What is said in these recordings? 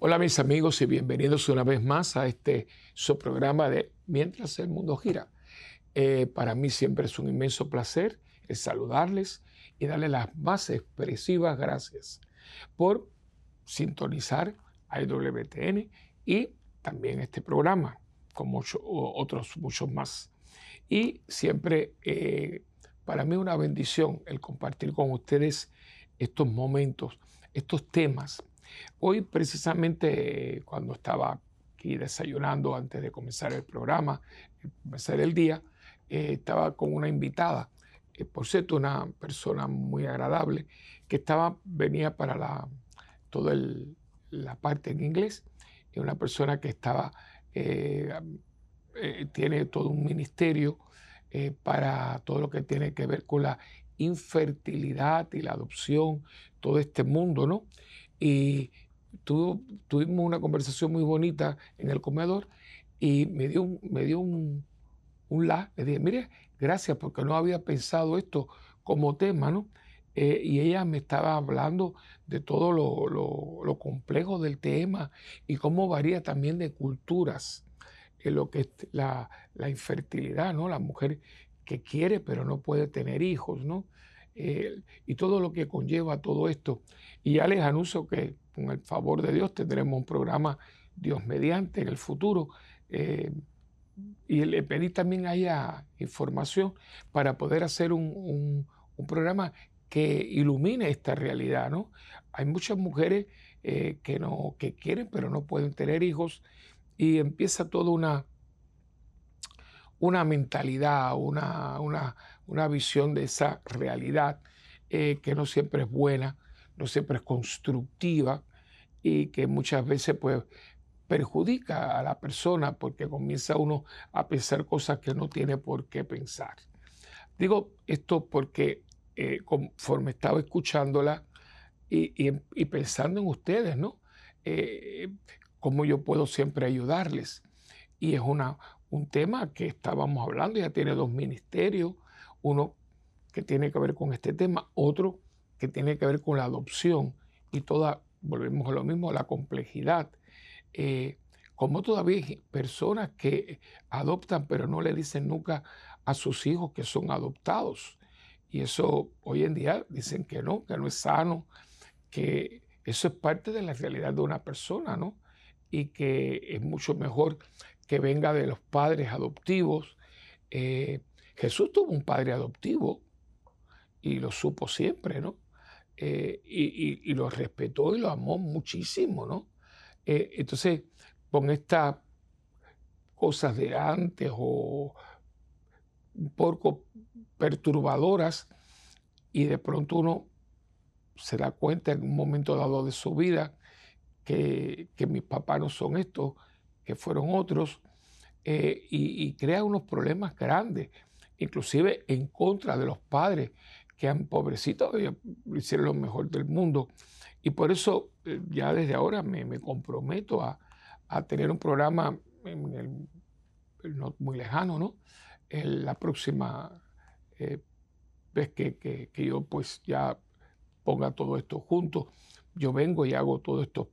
Hola mis amigos y bienvenidos una vez más a este su programa de Mientras el mundo gira. Eh, para mí siempre es un inmenso placer saludarles y darles las más expresivas gracias por sintonizar a IWTN y también este programa, con otros muchos más. Y siempre eh, para mí una bendición el compartir con ustedes estos momentos, estos temas. Hoy precisamente cuando estaba aquí desayunando antes de comenzar el programa, comenzar el día, eh, estaba con una invitada, eh, por cierto, una persona muy agradable, que estaba, venía para la, toda la parte en inglés, y una persona que estaba, eh, tiene todo un ministerio para todo lo que tiene que ver con la infertilidad y la adopción, todo este mundo, ¿no? Y tuvimos una conversación muy bonita en el comedor y me dio un, me dio un, la. Le dije, mire, gracias porque no había pensado esto como tema, ¿no? Eh, y ella me estaba hablando de todo lo, complejo del tema y cómo varía también de culturas en lo que es la, la, infertilidad, ¿no? La mujer que quiere pero no puede tener hijos, ¿no? Y todo lo que conlleva todo esto. Y ya les anuncio que con el favor de Dios tendremos un programa Dios mediante en el futuro. Eh, y le pedí también haya información para poder hacer un, programa que ilumine esta realidad. ¿no? Hay muchas mujeres eh, que, no, que quieren pero no pueden tener hijos y empieza toda una, una mentalidad, una, una, una visión de esa realidad eh, que no siempre es buena, no siempre es constructiva y que muchas veces pues perjudica a la persona porque comienza uno a pensar cosas que no tiene por qué pensar. Digo esto porque eh, conforme estaba escuchándola y, pensando en ustedes, ¿no? Eh, cómo yo puedo siempre ayudarles. Y es una, un tema que estábamos hablando, ya tiene dos ministerios, uno que tiene que ver con este tema, otro que tiene que ver con la adopción y toda, volvemos a lo mismo, la complejidad. Eh, como todavía hay personas que adoptan pero no le dicen nunca a sus hijos que son adoptados. Y eso hoy en día dicen que no, que no es sano, que eso es parte de la realidad de una persona, ¿no? Y que es mucho mejor que venga de los padres adoptivos. Eh, Jesús tuvo un padre adoptivo y lo supo siempre, ¿no? Eh, y, lo respetó y lo amó muchísimo, ¿no? Eh, entonces, con estas cosas de antes o un poco perturbadoras, y de pronto uno se da cuenta en un momento dado de su vida que, mis papás no son estos, que fueron otros, eh, y crea unos problemas grandes inclusive en contra de los padres que han pobrecitos, hicieron lo mejor del mundo. Y por eso eh, ya desde ahora me, comprometo a, tener un programa en el, no muy lejano, ¿no? La próxima eh, vez que, yo pues ya ponga todo esto junto, yo vengo y hago todo esto,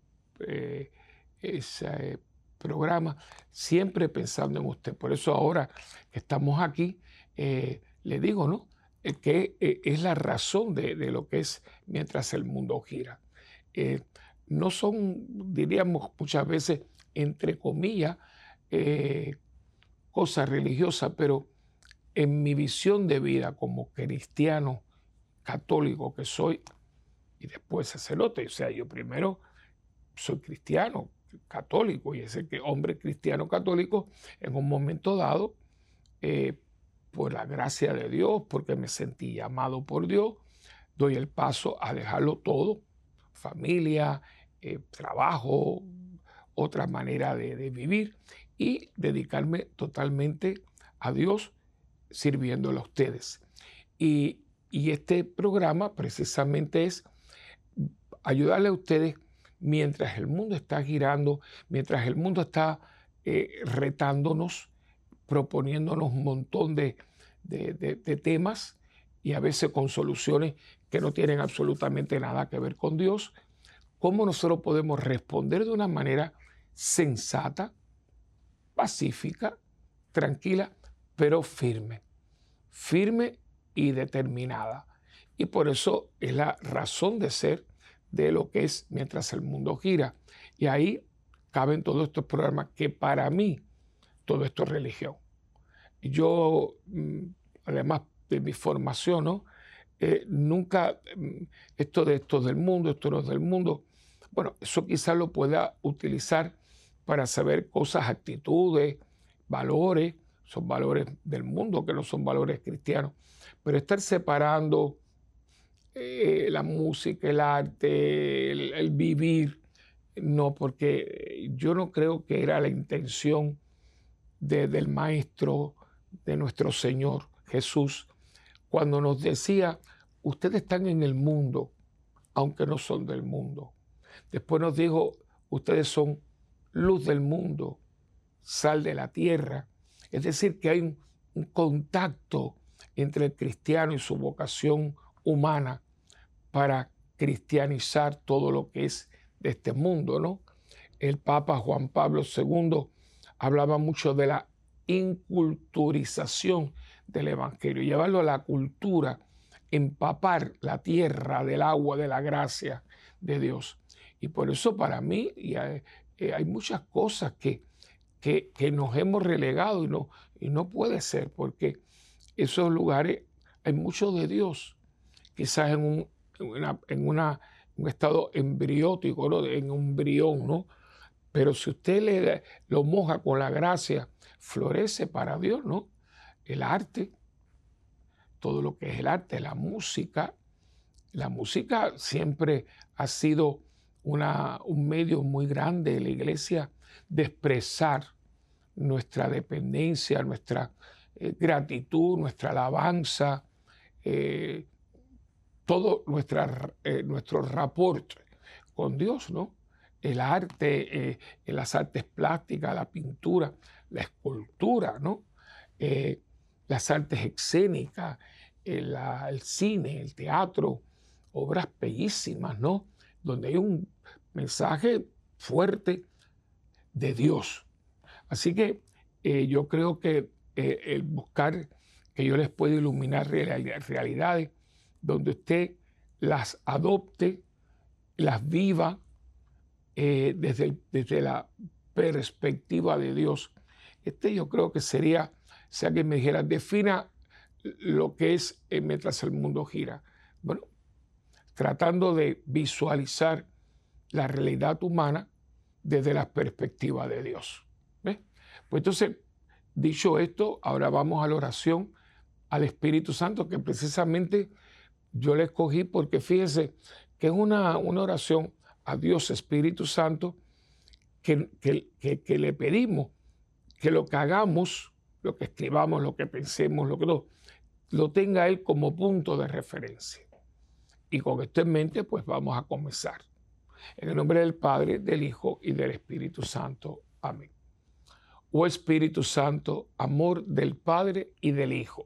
eh, programa, siempre pensando en usted. Por eso ahora que estamos aquí, eh, le digo, ¿no? Eh, que eh, es la razón de, lo que es mientras el mundo gira. no son, diríamos muchas veces, entre comillas, cosas religiosas, pero en mi visión de vida como cristiano católico que soy, y después sacerdote, o sea, yo primero soy cristiano, católico, y ese que hombre cristiano católico, en un momento dado, por la gracia de Dios, porque me sentí llamado por Dios, doy el paso a dejarlo todo, familia, eh, trabajo, otra manera de, vivir y dedicarme totalmente a Dios sirviéndole a ustedes. Y, este programa precisamente es ayudarle a ustedes mientras el mundo está girando, mientras el mundo está eh, retándonos, proponiéndonos un montón de, temas y a veces con soluciones que no tienen absolutamente nada que ver con Dios, cómo nosotros podemos responder de una manera sensata, pacífica, tranquila, pero firme. Firme y determinada. Y por eso es la razón de ser de lo que es mientras el mundo gira. Y ahí caben todos estos programas que para mí todo esto es religión. Yo, mm, además de mi formación, ¿no? Eh, nunca, mm, esto de esto del mundo, esto no es del mundo, bueno, eso quizás lo pueda utilizar para saber cosas, actitudes, valores, son valores del mundo que no son valores cristianos, pero estar separando eh, la música, el arte, el, vivir, no, porque yo no creo que era la intención del Maestro, de nuestro Señor Jesús, cuando nos decía, ustedes están en el mundo, aunque no son del mundo. Después nos dijo, ustedes son luz del mundo, sal de la tierra. Es decir, que hay un, contacto entre el cristiano y su vocación humana para cristianizar todo lo que es de este mundo, ¿no? El Papa Juan Pablo II hablaba mucho de la inculturización del Evangelio, llevarlo a la cultura, empapar la tierra del agua de la gracia de Dios. Y por eso para mí hay, eh, hay muchas cosas que, que, nos hemos relegado y no, y no puede ser, porque esos lugares hay mucho de Dios, quizás en un, en una, un estado embriótico, ¿no? en un embrión, ¿no? Pero si usted le, lo moja con la gracia, florece para Dios, ¿no? El arte, todo lo que es el arte, la música. La música siempre ha sido una, un medio muy grande de la iglesia de expresar nuestra dependencia, nuestra eh, gratitud, nuestra alabanza, eh, todo nuestra, eh, nuestro rapport con Dios, ¿no? El arte, las artes plásticas, la pintura, la escultura, ¿no? las artes escénicas, el, el, cine, el teatro, obras bellísimas, ¿no? Donde hay un mensaje fuerte de Dios. Así que eh, yo creo que eh, el buscar que yo les pueda iluminar realidades donde usted las adopte, las viva eh, desde, desde la perspectiva de Dios. Este yo creo que sería, si alguien me dijera, defina lo que es mientras el mundo gira. Bueno, tratando de visualizar la realidad humana desde la perspectiva de Dios. Pues entonces, dicho esto, ahora vamos a la oración al Espíritu Santo, que precisamente yo le escogí porque fíjense que es una, una oración a Dios Espíritu Santo que, que, le pedimos que lo que hagamos, lo que escribamos, lo que pensemos, lo que no, lo tenga Él como punto de referencia. Y con esto en mente, pues vamos a comenzar. En el nombre del Padre, del Hijo y del Espíritu Santo. Amén. Oh Espíritu Santo, amor del Padre y del Hijo,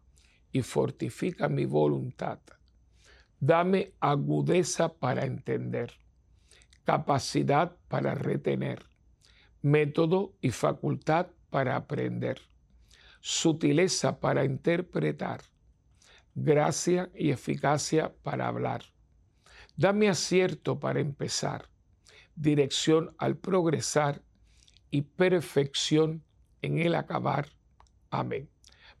y fortifica mi voluntad. Dame agudeza para entender, capacidad para retener, método y facultad para aprender, sutileza para interpretar, gracia y eficacia para hablar. Dame acierto para empezar, dirección al progresar y perfección en el acabar. Amén.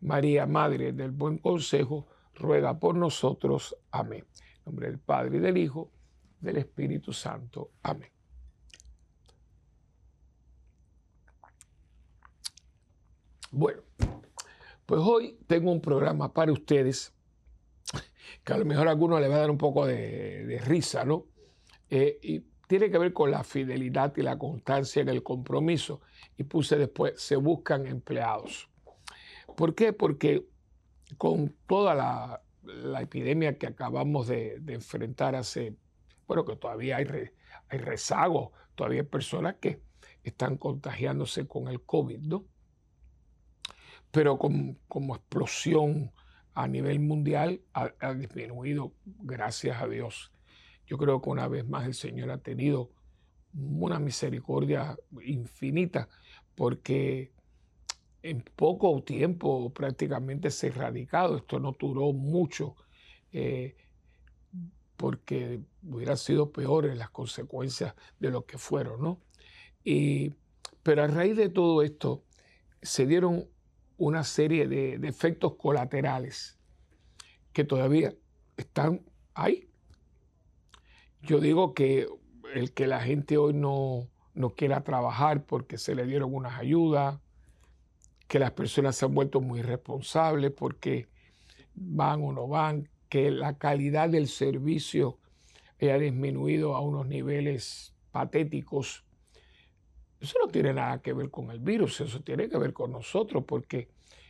María, Madre del Buen Consejo, ruega por nosotros. Amén. En nombre del Padre y del Hijo, del Espíritu Santo. Amén. Bueno, pues hoy tengo un programa para ustedes que a lo mejor a algunos le va a dar un poco de, risa, ¿no? eh, y tiene que ver con la fidelidad y la constancia en el compromiso. Y puse después, se buscan empleados. ¿Por qué? Porque con toda la, epidemia que acabamos de, enfrentar hace, bueno, que todavía hay, hay rezago, todavía hay personas que están contagiándose con el COVID, ¿no? Pero como explosión a nivel mundial ha, disminuido, gracias a Dios. Yo creo que una vez más el Señor ha tenido una misericordia infinita porque en poco tiempo prácticamente se erradicado. Esto no duró mucho eh, porque hubiera sido peor en las consecuencias de lo que fueron, ¿no? Y, pero a raíz de todo esto se dieron una serie de, efectos colaterales que todavía están ahí. Yo digo que el que la gente hoy no, no quiera trabajar porque se le dieron unas ayudas, que las personas se han vuelto muy responsables porque van o no van, que la calidad del servicio haya disminuido a unos niveles patéticos eso no tiene nada que ver con el virus, eso tiene que ver con nosotros, porque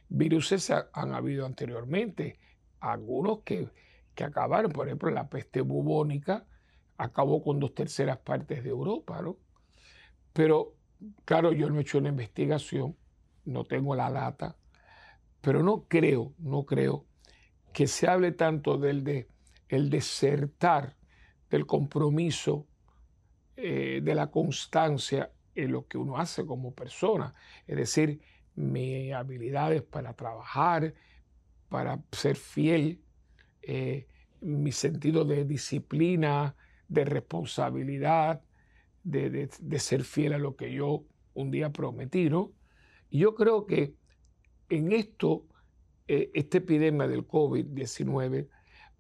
virus han habido anteriormente, algunos que, que acabaron, por ejemplo, la peste bubónica acabó con dos terceras partes de Europa, ¿no? Pero, claro, yo no he hecho una investigación, no tengo la data, pero no creo, no creo que se hable tanto del de, el desertar del compromiso, eh, de la constancia en lo que uno hace como persona, es decir, mis habilidades para trabajar, para ser fiel, eh, mi sentido de disciplina, de responsabilidad, de, ser fiel a lo que yo un día prometí, ¿no? Yo creo que en esto, eh, esta epidemia del COVID-19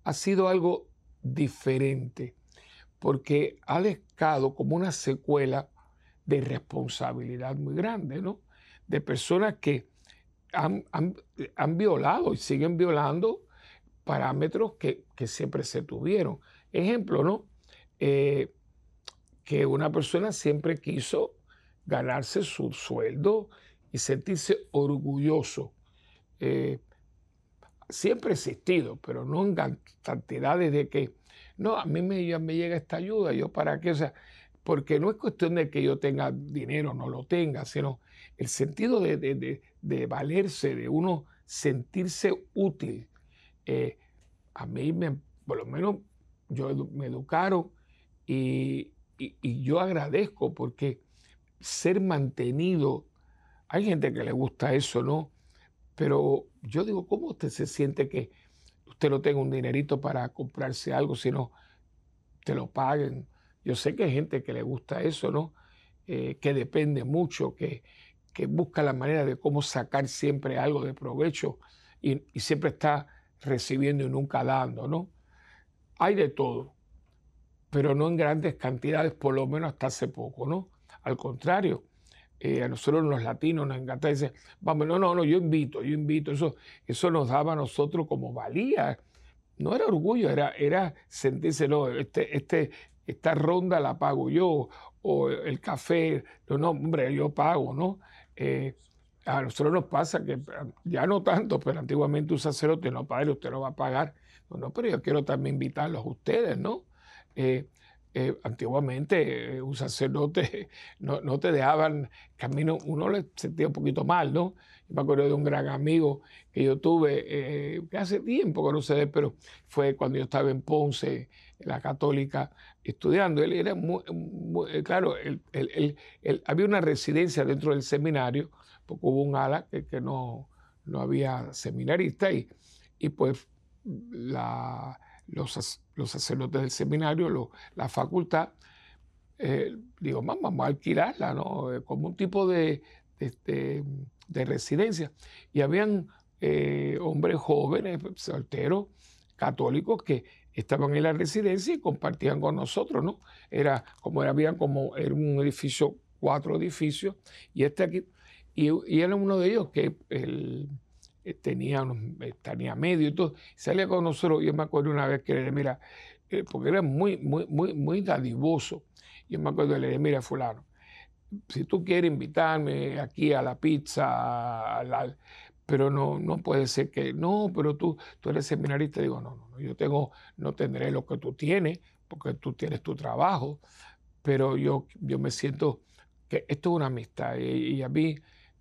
ha sido algo diferente, porque ha dejado como una secuela de responsabilidad muy grande, ¿no? De personas que han, violado y siguen violando parámetros que, siempre se tuvieron. Ejemplo, ¿no? Eh, que una persona siempre quiso ganarse su sueldo y sentirse orgulloso. Eh, siempre ha existido, pero no en cantidades de que, no, a mí me, llega esta ayuda, yo para qué, o sea, porque no es cuestión de que yo tenga dinero o no lo tenga, sino el sentido de, valerse, de uno sentirse útil. Eh, a mí, me, por lo menos, yo me educaron y, yo agradezco porque ser mantenido, hay gente que le gusta eso, ¿no? Pero yo digo, ¿cómo usted se siente que usted no tenga un dinerito para comprarse algo, sino te lo paguen? Yo sé que hay gente que le gusta eso, ¿no? Eh, que depende mucho, que, busca la manera de cómo sacar siempre algo de provecho y, siempre está recibiendo y nunca dando, ¿no? Hay de todo, pero no en grandes cantidades, por lo menos hasta hace poco, ¿no? Al contrario, eh, a nosotros los latinos nos encanta decir, vamos, no, no, no, yo invito, yo invito, eso, eso nos daba a nosotros como valía. No era orgullo, era, era sentirse, no, este, este, esta ronda la pago yo, o el café, no, no, hombre, yo pago, ¿no? Eh, a nosotros nos pasa que ya no tanto, pero antiguamente un sacerdote no paga, usted no va a pagar. No, no, pero yo quiero también invitarlos a ustedes, ¿no? Eh, eh, antiguamente un sacerdote no, no, te dejaban camino, uno le sentía un poquito mal, ¿no? Yo me acuerdo de un gran amigo que yo tuve, que hace tiempo que no sé, pero fue cuando yo estaba en Ponce, la católica, estudiando. Él era muy, eh, claro, había una residencia dentro del seminario, porque hubo un ala que, no, no, había seminarista y, y pues la, los, los, sacerdotes del seminario, la facultad, eh, digo, vamos a alquilarla, ¿no? Eh, como un tipo de, de, de residencia. Y habían hombres jóvenes, solteros, católicos, que estaban en la residencia y compartían con nosotros, ¿no? Era como había como era un edificio, cuatro edificios, y este aquí, y, era uno de ellos que el, eh, tenía, eh, tenía medio y todo, salía con nosotros, yo me acuerdo una vez que le dije, mira, porque era muy, muy, muy, muy dadivoso, yo me acuerdo le dije, mira, fulano, si tú quieres invitarme aquí a la pizza, pero no, no puede ser que, no, pero tú, tú eres seminarista, digo, no, no, no, yo tengo, no tendré lo que tú tienes, porque tú tienes tu trabajo, pero yo, yo me siento que esto es una amistad y, a mí,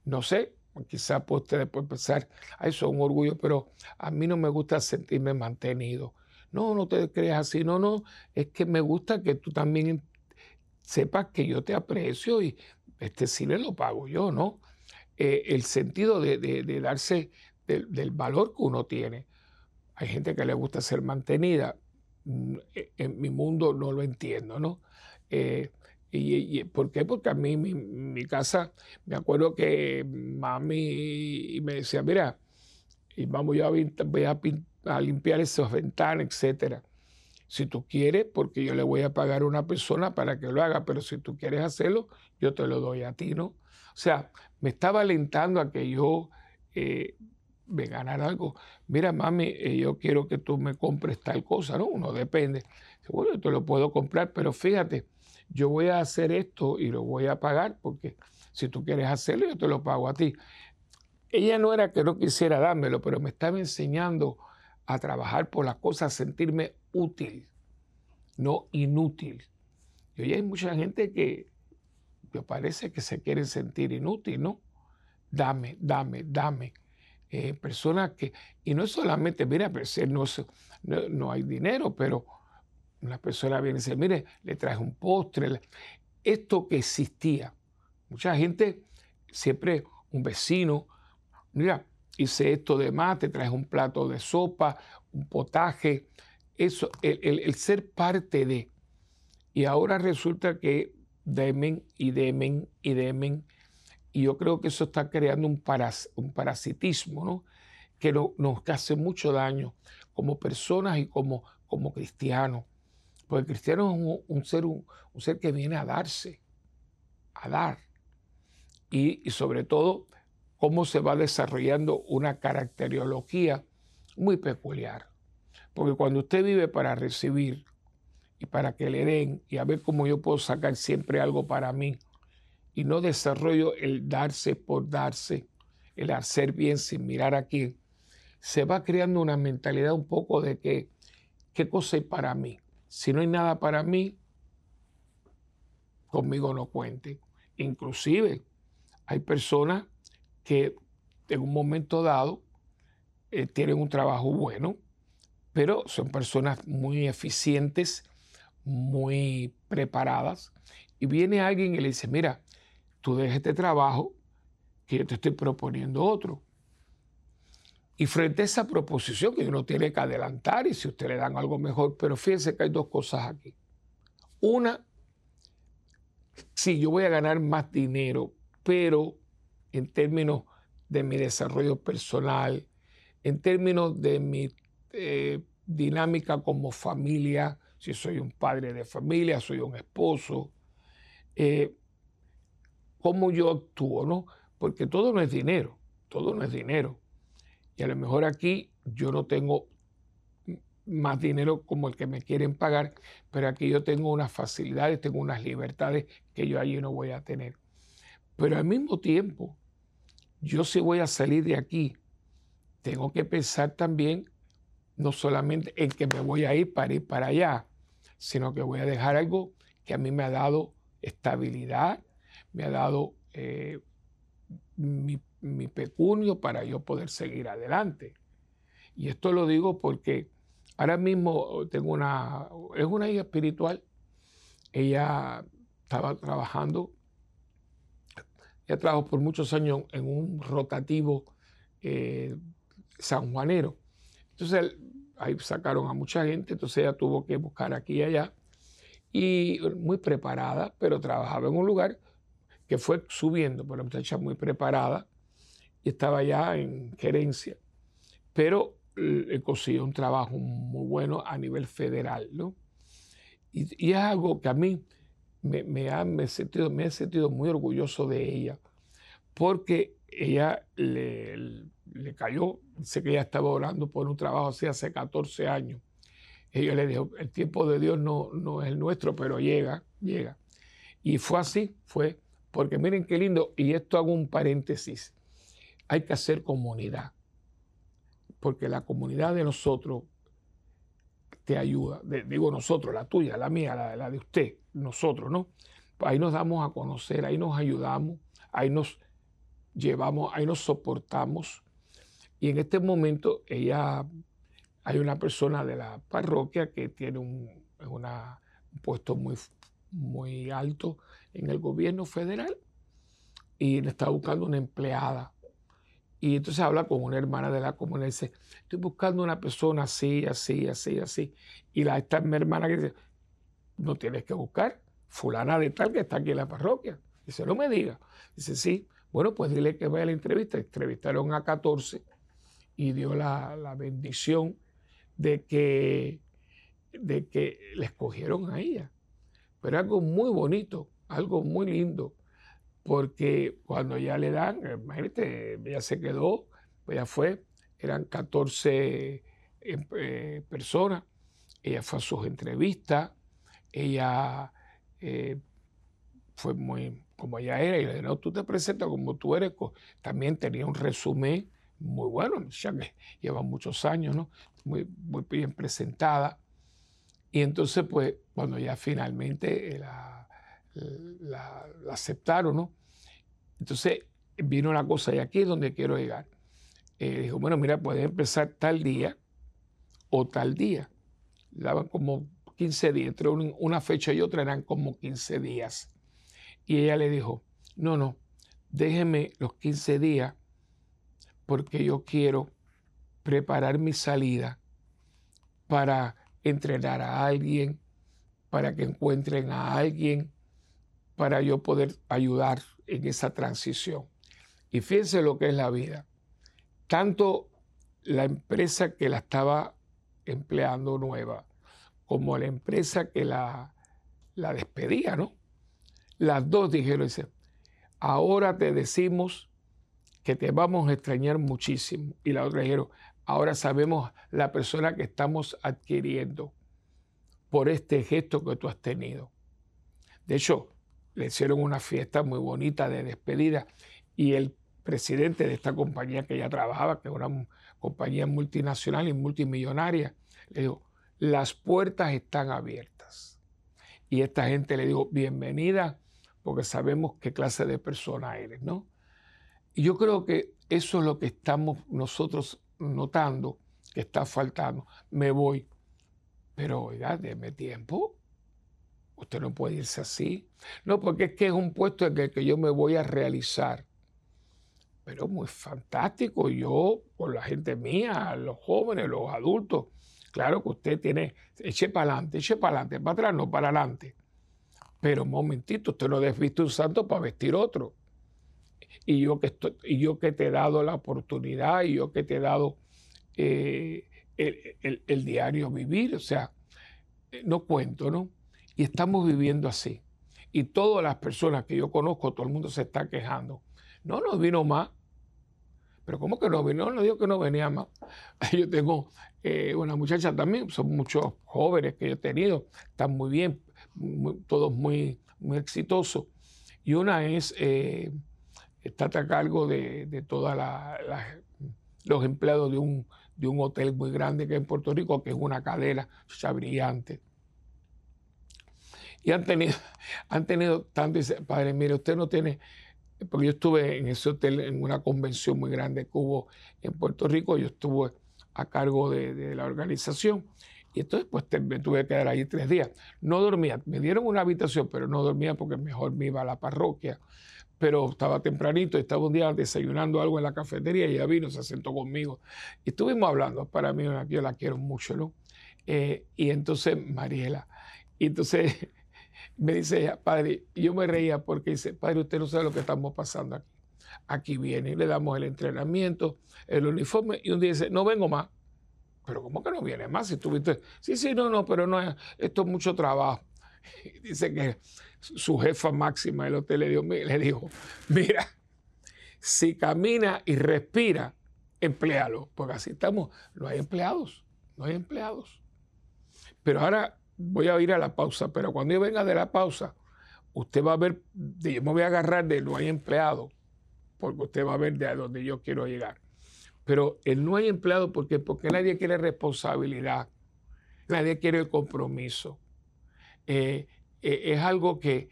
no sé, quizás ustedes pueden pensar, eso es un orgullo, pero a mí no me gusta sentirme mantenido. No, no te creas así, no, no, es que me gusta que tú también sepas que yo te aprecio y este cine lo pago yo, ¿no? Eh, el sentido de, darse del valor que uno tiene. Hay gente que le gusta ser mantenida. Mm, e, en mi mundo no lo entiendo, ¿no? Eh, y, ¿Por qué? Porque a mí, mi, mi casa, me acuerdo que mami me decía, mira, y vamos yo a, voy a, a limpiar esas ventanas, etcétera. Si tú quieres, porque yo le voy a pagar a una persona para que lo haga, pero si tú quieres hacerlo, yo te lo doy a ti, ¿no? O sea, me estaba alentando a que yo eh, me ganara algo. Mira, mami, eh, yo quiero que tú me compres tal cosa, ¿no? Uno depende. Bueno, yo te lo puedo comprar, pero fíjate, yo voy a hacer esto y lo voy a pagar porque si tú quieres hacerlo, yo te lo pago a ti. Ella no era que no quisiera dármelo, pero me estaba enseñando a trabajar por las cosas, a sentirme útil, no inútil. Y hoy hay mucha gente que me parece que se quiere sentir inútil, ¿no? Dame, dame, dame. Eh, personas que, y no es solamente, mira, pues, no, no, no hay dinero, pero una persona viene y dice, mire, le traje un postre. Esto que existía. Mucha gente, siempre un vecino, mira, hice esto de más, te traje un plato de sopa, un potaje. Eso, el, ser parte de. Y ahora resulta que demen y demen y demen. Y yo creo que eso está creando un, parasitismo, ¿no? Que nos hace mucho daño como personas y como cristianos. Porque cristiano es un, ser, un, ser que viene a darse, a dar. Y, sobre todo, cómo se va desarrollando una caracterología muy peculiar. Porque cuando usted vive para recibir y para que le den y a ver cómo yo puedo sacar siempre algo para mí y no desarrollo el darse por darse, el hacer bien sin mirar a quién, se va creando una mentalidad un poco de que, ¿qué cosa hay para mí? Si no hay nada para mí, conmigo no cuente. Inclusive hay personas que en un momento dado eh, tienen un trabajo bueno, pero son personas muy eficientes, muy preparadas, y viene alguien y le dice, mira, tú dejes este trabajo que yo te estoy proponiendo otro. Y frente a esa proposición que uno tiene que adelantar y si usted le dan algo mejor, pero fíjense que hay dos cosas aquí. Una, sí, yo voy a ganar más dinero, pero en términos de mi desarrollo personal, en términos de mi eh, dinámica como familia, si soy un padre de familia, soy un esposo, eh, cómo yo actúo, ¿no? Porque todo no es dinero, todo no es dinero. Y a lo mejor aquí yo no tengo más dinero como el que me quieren pagar, pero aquí yo tengo unas facilidades, tengo unas libertades que yo allí no voy a tener. Pero al mismo tiempo, yo si voy a salir de aquí, tengo que pensar también no solamente en que me voy a ir para ir para allá, sino que voy a dejar algo que a mí me ha dado estabilidad, me ha dado eh, mi mi pecunio para yo poder seguir adelante. Y esto lo digo porque ahora mismo tengo una, es una hija espiritual, ella estaba trabajando, ella trabajó por muchos años en un rotativo eh, sanjuanero. Entonces ahí sacaron a mucha gente, entonces ella tuvo que buscar aquí y allá. Y muy preparada, pero trabajaba en un lugar que fue subiendo, pero muchacha muy preparada, y estaba ya en gerencia, pero le consiguió un trabajo muy bueno a nivel federal, ¿no? Y, es algo que a mí me, ha, me, sentido, me he sentido muy orgulloso de ella, porque ella le, le cayó, sé que ella estaba orando por un trabajo así hace 14 años. Y yo le dije, el tiempo de Dios no, no es el nuestro, pero llega, llega. Y fue así, fue, porque miren qué lindo, y esto hago un paréntesis, hay que hacer comunidad, porque la comunidad de nosotros te ayuda, digo nosotros, la tuya, la mía, la, de usted, nosotros, ¿no? Ahí nos damos a conocer, ahí nos ayudamos, ahí nos llevamos, ahí nos soportamos. Y en este momento ella, hay una persona de la parroquia que tiene un, puesto muy, muy alto en el gobierno federal y le está buscando una empleada. Y entonces habla con una hermana de la comunidad y dice, estoy buscando una persona así, así, así, así. Y la, esta mi hermana que dice, no tienes que buscar fulana de tal que está aquí en la parroquia. Dice, no me diga. Dice, sí. Bueno, pues dile que vaya a la entrevista. Entrevistaron a 14 y dio la, bendición de que, de que le escogieron a ella. Pero algo muy bonito, algo muy lindo, porque cuando ya le dan, imagínate, ella se quedó, pues ya fue, eran 14 em, eh, personas, ella fue a sus entrevistas, ella eh, fue muy como ella era, y le dije, no, tú te presentas como tú eres, también tenía un resumen muy bueno, ya que lleva muchos años, ¿no? Muy, bien presentada. Y entonces, pues, cuando ya finalmente la, aceptaron, ¿no? Entonces vino la cosa, y aquí es donde quiero llegar. Eh, dijo, bueno, mira, puedes empezar tal día o tal día. Daban como 15 días, entre una fecha y otra eran como 15 días. Y ella le dijo, no, no, déjeme los 15 días porque yo quiero preparar mi salida para entrenar a alguien, para que encuentren a alguien, para yo poder ayudar en esa transición. Y fíjense lo que es la vida. Tanto la empresa que la estaba empleando nueva, como la empresa que la, la despedía, ¿no? Las dos dijeron, dice, ahora te decimos que te vamos a extrañar muchísimo. Y la otra dijeron, ahora sabemos la persona que estamos adquiriendo por este gesto que tú has tenido. De hecho, le hicieron una fiesta muy bonita de despedida y el presidente de esta compañía que ella trabajaba, que es una compañía multinacional y multimillonaria, le dijo, las puertas están abiertas. Y esta gente le dijo, bienvenida, porque sabemos qué clase de persona eres, ¿no? Yo creo que eso es lo que estamos nosotros notando que está faltando. Me voy, pero oiga, déme tiempo. Usted no puede irse así. No, porque es que es un puesto en el que yo me voy a realizar. Pero muy fantástico. Yo, por la gente mía, los jóvenes, los adultos, Claro que usted tiene, eche para adelante, eche para adelante, para atrás, no para adelante. Pero un momentito, usted no desviste un santo para vestir otro. Y yo que, estoy, y yo que te he dado la oportunidad, y yo que te he dado eh, el, diario vivir, o sea, no cuento, ¿no? Y estamos viviendo así. Y todas las personas que yo conozco, todo el mundo se está quejando. No nos vino más. Pero ¿cómo que no vino? No digo que no venía más. Yo tengo eh, una muchacha también, son muchos jóvenes que yo he tenido, están muy bien, todos muy, muy exitosos. Y una es, eh, está a cargo de, de todos los empleados de un, de un hotel muy grande que hay en Puerto Rico, que es una cadena, brillante. Y han tenido, han tenido tanto, dice, padre, mire, usted no tiene, porque yo estuve en ese hotel en una convención muy grande que hubo en Puerto Rico, yo estuve a cargo de, la organización. Y entonces pues me tuve que quedar ahí tres días. No dormía, me dieron una habitación, pero no dormía porque mejor me iba a la parroquia. Pero estaba tempranito, estaba un día desayunando algo en la cafetería y ella vino, se sentó conmigo. Y estuvimos hablando, para mí yo la quiero mucho, ¿no? Eh, y entonces Mariela, y entonces me dice ella, padre, yo me reía porque dice, padre, usted no sabe lo que estamos pasando aquí aquí viene, le damos el entrenamiento, el uniforme, y un día dice, no vengo más. Pero ¿cómo que no viene más? Si tuviste, sí, sí, no, no, pero no es, esto es mucho trabajo. dice que su jefa máxima del hotel le, le dijo, mira, si camina y respira, emplealo, porque así estamos, no hay empleados, no hay empleados. Pero ahora voy a ir a la pausa, pero cuando yo venga de la pausa, usted va a ver, yo me voy a agarrar de no hay empleado, porque usted va a ver de a dónde yo quiero llegar. Pero el no hay empleado, ¿por qué? Porque nadie quiere responsabilidad, nadie quiere el compromiso. Eh, eh, es algo que,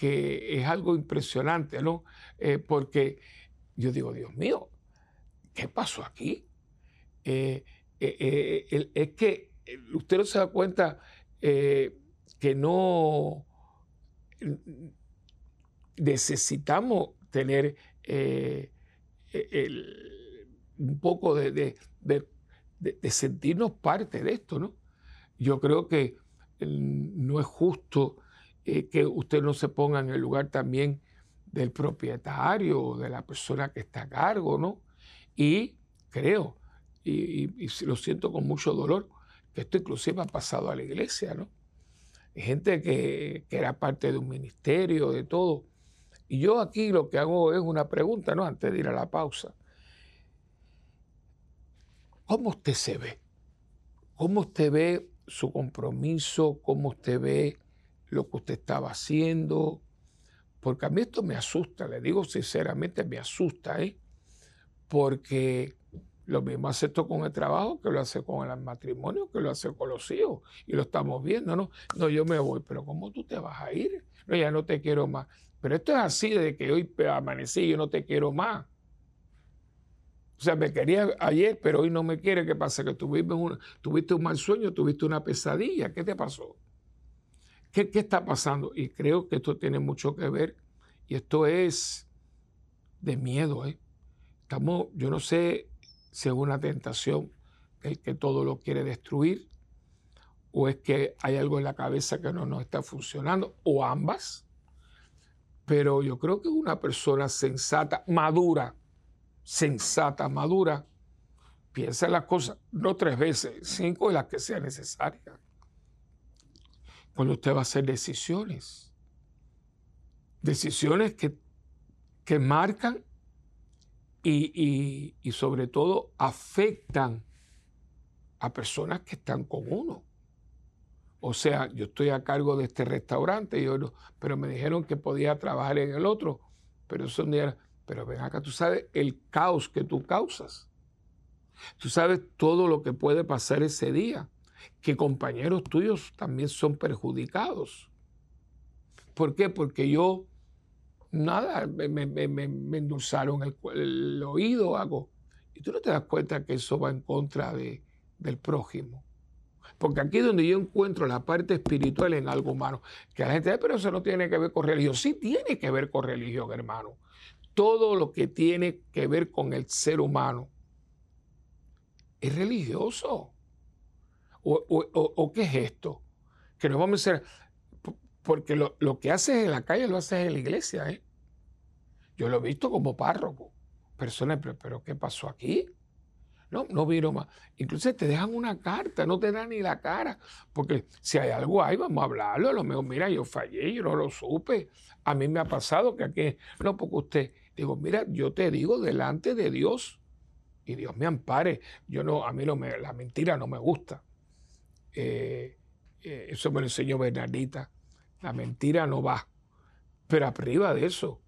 es algo impresionante, ¿no? Eh, porque yo digo, Dios mío, ¿qué pasó aquí? es que usted no se da cuenta que no necesitamos tener un poco de, sentirnos parte de esto, ¿no? Yo creo que no es justo eh, que usted no se ponga en el lugar también del propietario o de la persona que está a cargo, ¿no? Y creo, y, lo siento con mucho dolor, esto inclusive ha pasado a la iglesia, ¿no? Gente que, que era parte de un ministerio, de todo. Y yo aquí lo que hago es una pregunta, ¿no? Antes de ir a la pausa. ¿Cómo usted se ve? ¿Cómo usted ve su compromiso? ¿Cómo usted ve lo que usted estaba haciendo? Porque a mí esto me asusta, le digo sinceramente, me asusta, ¿eh? Porque lo mismo hace esto con el trabajo que lo hace con el matrimonio, que lo hace con los hijos. Y lo estamos viendo, ¿no? No, yo me voy, pero ¿cómo tú te vas a ir? No, ya no te quiero más. Pero esto es así de que hoy amanecí yo no te quiero más. O sea, me quería ayer, pero hoy no me quiere. ¿Qué pasa? Que tuviste un, tuviste un mal sueño, tuviste una pesadilla. ¿Qué te pasó? ¿Qué, ¿Qué está pasando? Y creo que esto tiene mucho que ver. Y esto es de miedo. ¿eh? Estamos, yo no sé es una tentación el que todo lo quiere destruir o es que hay algo en la cabeza que no nos está funcionando o ambas. Pero yo creo que una persona sensata, madura, sensata, madura, piensa en las cosas, no tres veces, cinco de las que sea necesaria. Cuando usted va a hacer decisiones, decisiones que, que marcan y, y, sobre todo afectan a personas que están con uno. O sea, yo estoy a cargo de este restaurante, yo pero me dijeron que podía trabajar en el otro, pero eso no era, pero ven acá, tú sabes el caos que tú causas. Tú sabes todo lo que puede pasar ese día, que compañeros tuyos también son perjudicados. ¿Por qué? Porque yo, nada, me, endulzaron el, oído, hago. Y tú no te das cuenta que eso va en contra de, del prójimo. Porque aquí es donde yo encuentro la parte espiritual en algo humano. Que la gente dice, pero eso no tiene que ver con religión. Sí tiene que ver con religión, hermano todo lo que tiene que ver con el ser humano es religioso. ¿O, qué es esto? Que nos vamos a hacer, porque lo, que haces en la calle lo haces en la iglesia. ¿eh? Yo lo he visto como párroco. Personas, pero, pero ¿qué pasó aquí? No, no vino más. Incluso te dejan una carta, no te dan ni la cara. Porque si hay algo ahí, vamos a hablarlo. A lo mejor, mira, yo fallé, yo no lo supe. A mí me ha pasado que aquí, no, porque usted, digo, mira, yo te digo delante de Dios y Dios me ampare. Yo no, a mí la mentira no me gusta. Eh, eh, eso me lo enseñó Bernardita. La mentira no va. Pero arriba de eso,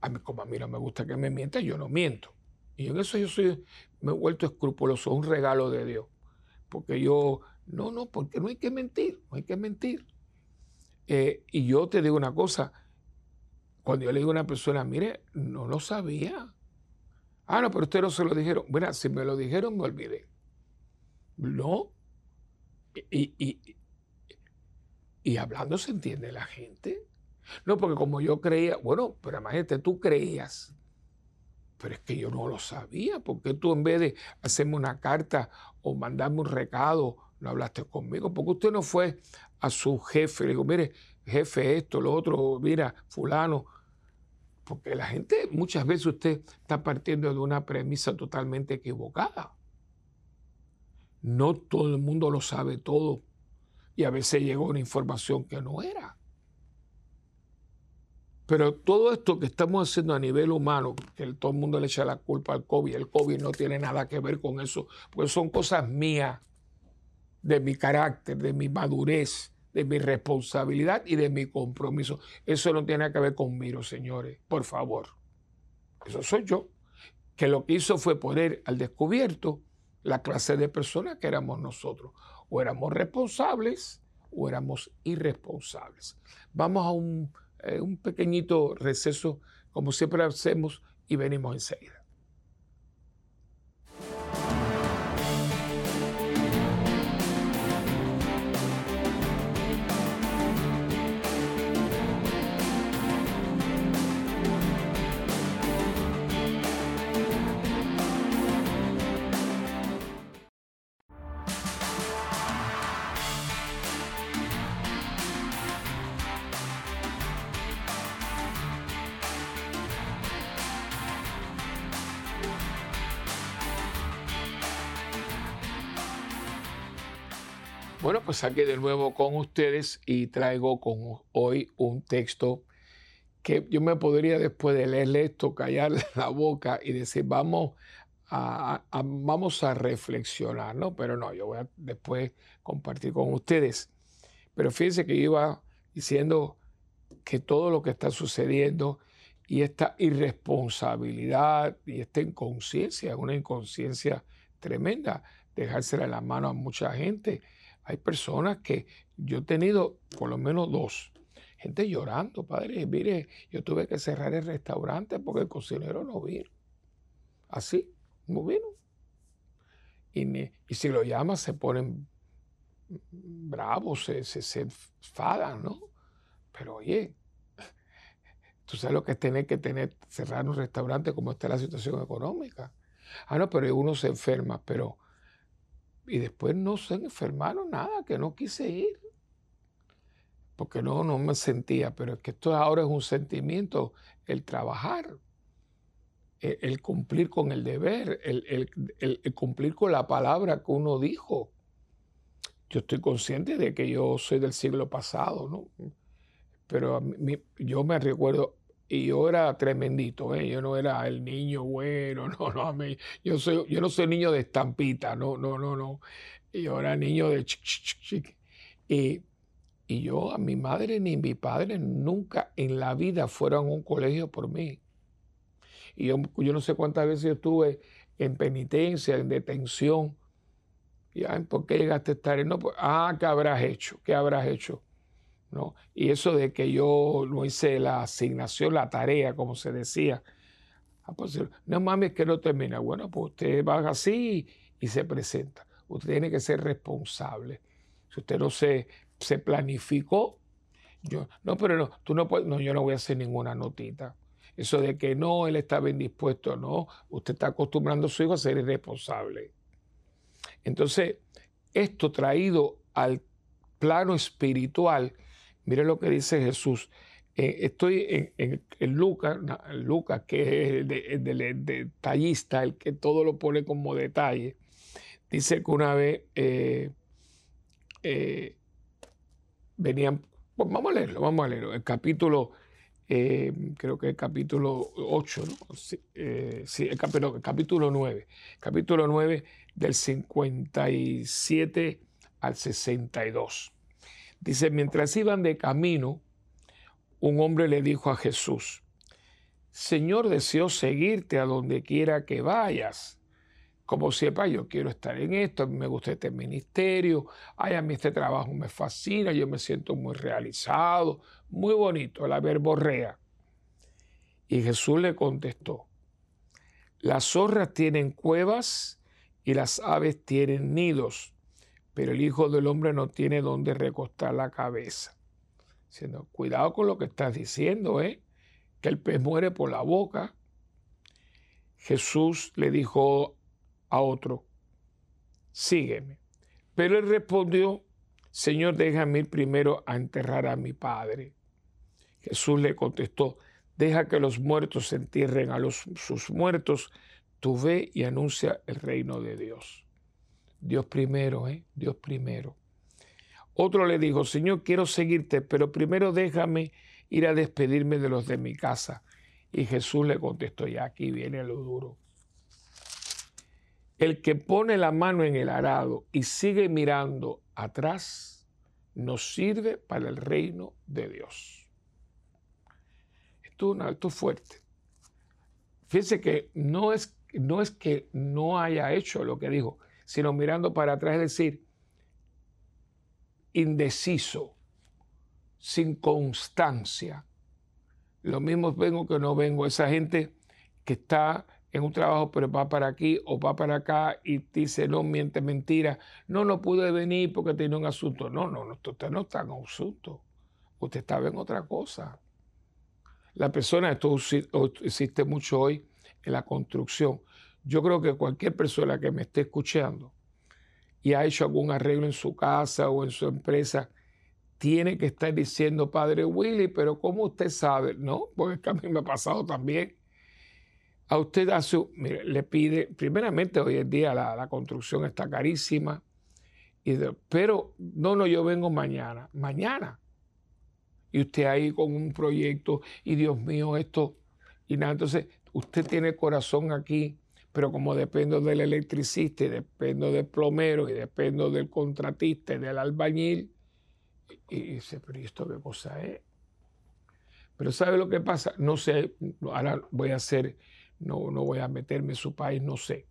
a mí, como a mí no me gusta que me mienta, yo no miento. Y en eso yo soy, me he vuelto escrupuloso, un regalo de Dios. Porque yo, no, no, porque no hay que mentir, no hay que mentir. Eh, y yo te digo una cosa, cuando yo le digo a una persona, mire, no lo sabía. Ah, no, pero usted no se lo dijeron. Bueno, si me lo dijeron, me olvidé. No. Y, y, y hablando se entiende la gente. No, porque como yo creía, bueno, pero imagínate, tú creías pero es que yo no lo sabía. porque tú en vez de hacerme una carta o mandarme un recado, no hablaste conmigo? Porque usted no fue a su jefe, le digo, mire, jefe, esto, lo otro, mira, fulano. Porque la gente, muchas veces usted está partiendo de una premisa totalmente equivocada. No todo el mundo lo sabe todo. Y a veces llegó una información que no era. Pero todo esto que estamos haciendo a nivel humano, que todo el mundo le echa la culpa al COVID, el COVID no tiene nada que ver con eso, pues son cosas mías, de mi carácter, de mi madurez, de mi responsabilidad y de mi compromiso. Eso no tiene que ver conmigo, señores, por favor. Eso soy yo, que lo que hizo fue poner al descubierto la clase de personas que éramos nosotros. O éramos responsables o éramos irresponsables. Vamos a un, eh, un pequeñito receso, como siempre hacemos, y venimos enseguida. Bueno, pues aquí de nuevo con ustedes y traigo con hoy un texto que yo me podría después de leerle esto callar la boca y decir vamos a, vamos a reflexionar, ¿no? Pero no, yo voy a después compartir con ustedes. Pero fíjense que iba diciendo que todo lo que está sucediendo y esta irresponsabilidad y esta inconsciencia, una inconsciencia tremenda, dejársela en la mano a mucha gente hay personas que yo he tenido por lo menos dos. Gente llorando, padre, mire, yo tuve que cerrar el restaurante porque el cocinero no vino. Así, no vino. Y, y si lo llaman se ponen bravos, se, se, se enfadan, ¿no? Pero oye, tú sabes lo que es tener que tener, cerrar un restaurante como está la situación económica. Ah, no, pero uno se enferma, pero y después no se enfermaron nada, que no quise ir. Porque no, no me sentía, pero es que esto ahora es un sentimiento, el trabajar, el, cumplir con el deber, el, el, cumplir con la palabra que uno dijo. Yo estoy consciente de que yo soy del siglo pasado, ¿no? Pero yo me recuerdo, y yo era tremendito, ¿eh? yo no era el niño bueno, no, no, mí, yo, soy, yo no soy niño de estampita, no, no, no, no. Yo era niño de chic, chic, chic. Y, y yo, a mi madre ni mi padre nunca en la vida fueron a un colegio por mí. Y yo, yo no sé cuántas veces estuve en penitencia, en detención. Y, ¿Por qué llegaste a estar? No, pues, ah, ¿qué habrás hecho? ¿Qué habrás hecho? Y eso de que yo no hice la asignación, la tarea, como se decía. Ah, pues, no mames, que no termina. Bueno, pues usted va así y se presenta. Usted tiene que ser responsable. Si usted no se, se planificó, yo, no, pero no, tú no puedes, no, yo no voy a hacer ninguna notita. Eso de que no, él estaba indispuesto, no, usted está acostumbrando a su hijo a ser irresponsable. Entonces, esto traído al plano espiritual, Mire lo que dice Jesús. Eh, estoy en, Lucas, Lucas, que es el, detallista, el que todo lo pone como detalle. Dice que una vez eh, eh, venían, pues vamos a leerlo, vamos a leerlo. El capítulo, creo que el capítulo 8, ¿no? Sí, el, capítulo, el capítulo 9. Capítulo 9 del 57 al 62. Dice, mientras iban de camino, un hombre le dijo a Jesús, Señor, deseo seguirte a donde quiera que vayas. Como sepa, yo quiero estar en esto, a mí me gusta este ministerio, ay, a mí este trabajo me fascina, yo me siento muy realizado, muy bonito, la verborrea. Y Jesús le contestó, las zorras tienen cuevas y las aves tienen nidos, pero el Hijo del Hombre no tiene donde recostar la cabeza. Diciendo, cuidado con lo que estás diciendo, ¿eh? que el pez muere por la boca. Jesús le dijo a otro, sígueme. Pero él respondió, Señor, déjame ir primero a enterrar a mi Padre. Jesús le contestó, deja que los muertos entierren a los, sus muertos, tú ve y anuncia el reino de Dios. Dios primero, ¿eh? Dios primero. Otro le dijo, Señor, quiero seguirte, pero primero déjame ir a despedirme de los de mi casa. Y Jesús le contestó, y aquí viene lo duro. El que pone la mano en el arado y sigue mirando atrás, no sirve para el reino de Dios. Esto, esto es fuerte. Fíjense que no es, no es que no haya hecho lo que dijo, sino mirando para atrás, es decir, indeciso, sin constancia. Lo mismo vengo que no vengo. Esa gente que está en un trabajo, pero va para aquí o va para acá y dice, no, miente mentira. No, no pude venir porque tenía un asunto. No, no, no, usted no está en un asunto. Usted estaba en otra cosa. La persona, esto existe mucho hoy en la construcción. Yo creo que cualquier persona que me esté escuchando y ha hecho algún arreglo en su casa o en su empresa, tiene que estar diciendo, Padre Willy, pero ¿cómo usted sabe? No, porque a mí me ha pasado también. A usted hace, le pide, primeramente hoy en día la, construcción está carísima, y pero no, no, yo vengo mañana, mañana. Y usted ahí con un proyecto, y Dios mío, esto, y nada, entonces usted tiene corazón aquí, pero como dependo del electricista, y dependo del plomero, y dependo del contratista, y del albañil, y, dice, pero esto qué cosa es? Pero ¿sabe lo que pasa? No sé, ahora voy a hacer, no, no voy a meterme en su país, no sé.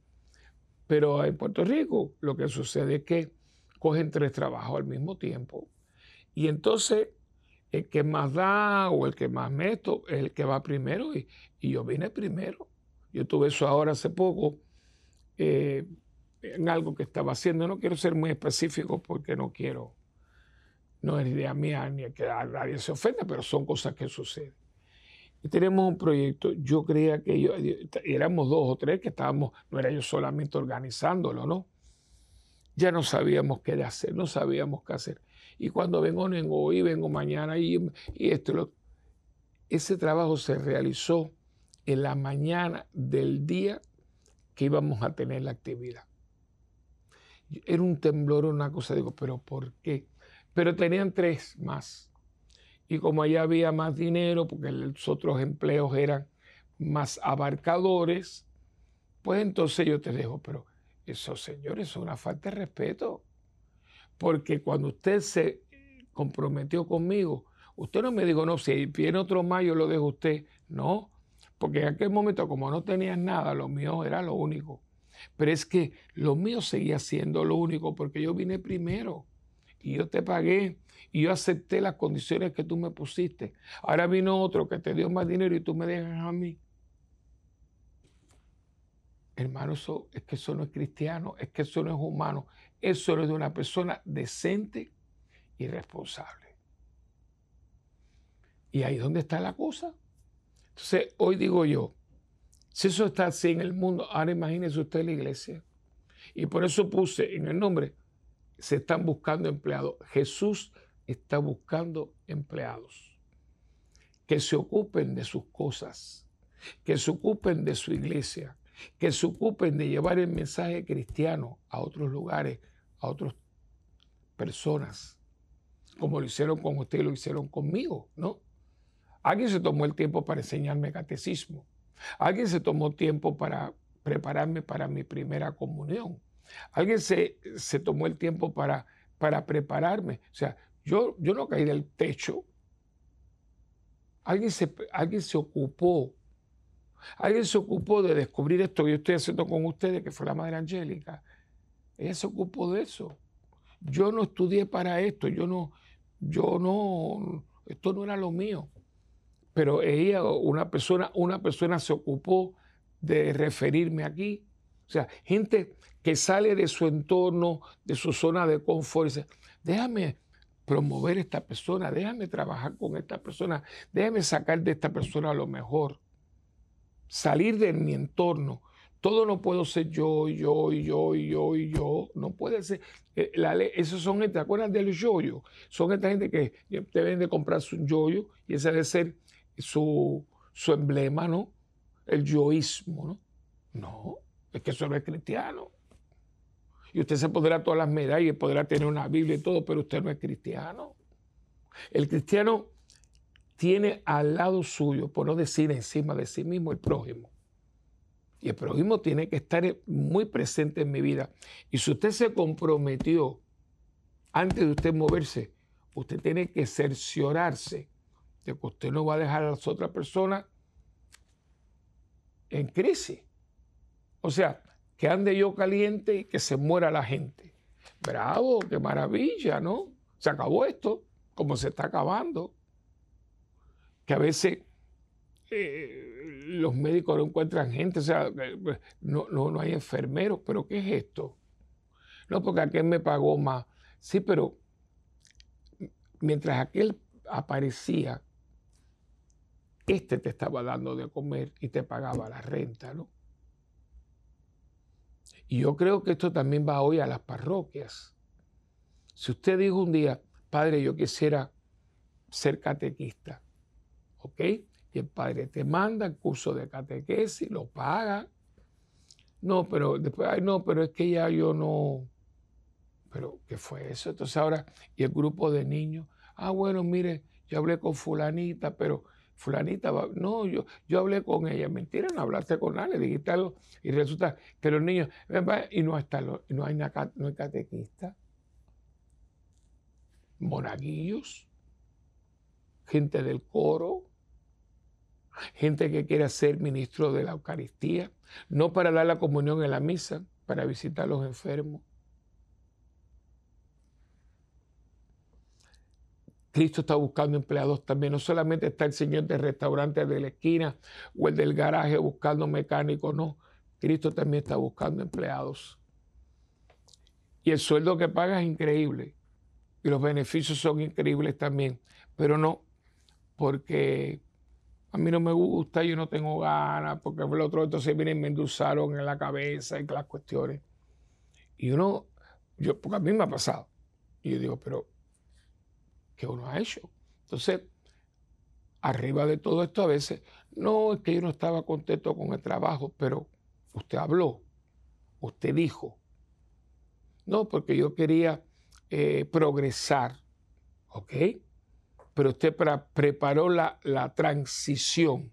Pero en Puerto Rico lo que sucede es que cogen tres trabajos al mismo tiempo. Y entonces el que más da o el que más meto es el que va primero. Y, y yo vine primero. Yo tuve eso ahora hace poco eh, en algo que estaba haciendo. No quiero ser muy específico porque no quiero, no es idea mía ni que nadie se ofenda, pero son cosas que suceden. Tenemos un proyecto, yo creía que yo, éramos dos o tres que estábamos, no era yo solamente organizándolo, ¿no? Ya no sabíamos qué hacer, no sabíamos qué hacer. Y cuando vengo, vengo hoy, vengo mañana y, y esto, lo, ese trabajo se realizó en la mañana del día que íbamos a tener la actividad. Era un temblor, una cosa, digo, pero ¿por qué? Pero tenían tres más. Y como allá había más dinero, porque los otros empleos eran más abarcadores, pues entonces yo te dejo, pero eso, señores, es una falta de respeto. Porque cuando usted se comprometió conmigo, usted no me dijo, no, si viene otro mayo, lo dejo usted. No, porque en aquel momento, como no tenías nada, lo mío era lo único. Pero es que lo mío seguía siendo lo único porque yo vine primero y yo te pagué y yo acepté las condiciones que tú me pusiste. Ahora vino otro que te dio más dinero y tú me dejas a mí. Hermano, eso, es que eso no es cristiano, es que eso no es humano. Eso es de una persona decente y responsable. Y ahí donde está la cosa. Entonces, hoy digo yo, si eso está así en el mundo, ahora imagínese usted la iglesia. Y por eso puse en el nombre, se están buscando empleados. Jesús está buscando empleados que se ocupen de sus cosas, que se ocupen de su iglesia, que se ocupen de llevar el mensaje cristiano a otros lugares, a otras personas, como lo hicieron con usted y lo hicieron conmigo, ¿no? Alguien se tomó el tiempo para enseñarme catecismo. Alguien se tomó tiempo para prepararme para mi primera comunión. Alguien se, se tomó el tiempo para, para prepararme. O sea, yo, yo no caí del techo. Alguien se, alguien se ocupó. Alguien se ocupó de descubrir esto que yo estoy haciendo con ustedes, que fue la Madre Angélica. Ella se ocupó de eso. Yo no estudié para esto. Yo no, yo no, esto no era lo mío pero ella, una persona, una persona se ocupó de referirme aquí. O sea, gente que sale de su entorno, de su zona de confort, dice, déjame promover esta persona, déjame trabajar con esta persona, déjame sacar de esta persona lo mejor. Salir de mi entorno. Todo no puedo ser yo, yo, yo, yo, yo. No puede ser. Eh, la esos son ¿te acuerdas del yoyo? Son esta gente que deben de comprarse un yoyo y ese debe ser su, emblema, ¿no? El yoísmo, ¿no? No, es que eso no es cristiano. Y usted se podrá todas las medallas podrá tener una Biblia y todo, pero usted no es cristiano. El cristiano tiene al lado suyo, por no decir encima de sí mismo, el prójimo. Y el prójimo tiene que estar muy presente en mi vida. Y si usted se comprometió antes de usted moverse, usted tiene que cerciorarse que usted no va a dejar a las otras personas en crisis. O sea, que ande yo caliente y que se muera la gente. Bravo, qué maravilla, ¿no? Se acabó esto, como se está acabando. Que a veces eh, los médicos no encuentran gente, o sea, no, no, no hay enfermeros, pero ¿qué es esto? No, porque aquel me pagó más. Sí, pero mientras aquel aparecía, este te estaba dando de comer y te pagaba la renta, ¿no? Y yo creo que esto también va hoy a las parroquias. Si usted dijo un día, padre, yo quisiera ser catequista, ¿ok? Y el padre te manda el curso de catequesis, lo paga. No, pero después, ay, no, pero es que ya yo no. Pero, ¿qué fue eso? Entonces ahora, y el grupo de niños, ah, bueno, mire, yo hablé con fulanita, pero fulanita, no, yo, yo hablé con ella. Mentira, no hablaste con nadie, dijiste algo. Y resulta que los niños, y no, está, no, hay, no hay catequista, monaguillos, gente del coro, gente que quiere ser ministro de la Eucaristía, no para dar la comunión en la misa, para visitar a los enfermos. Cristo está buscando empleados también. No solamente está el señor del restaurante de la esquina o el del garaje buscando mecánicos, no. Cristo también está buscando empleados. Y el sueldo que paga es increíble. Y los beneficios son increíbles también. Pero no, porque a mí no me gusta, yo no tengo ganas, porque el otro entonces vienen me endulzaron en la cabeza y las cuestiones. Y uno, yo, porque a mí me ha pasado. Y yo digo, pero, ¿qué uno ha hecho? Entonces, arriba de todo esto a veces, no, es que yo no estaba contento con el trabajo, pero usted habló, usted dijo. No, porque yo quería eh, progresar, ¿ok? pero usted preparó la, transición.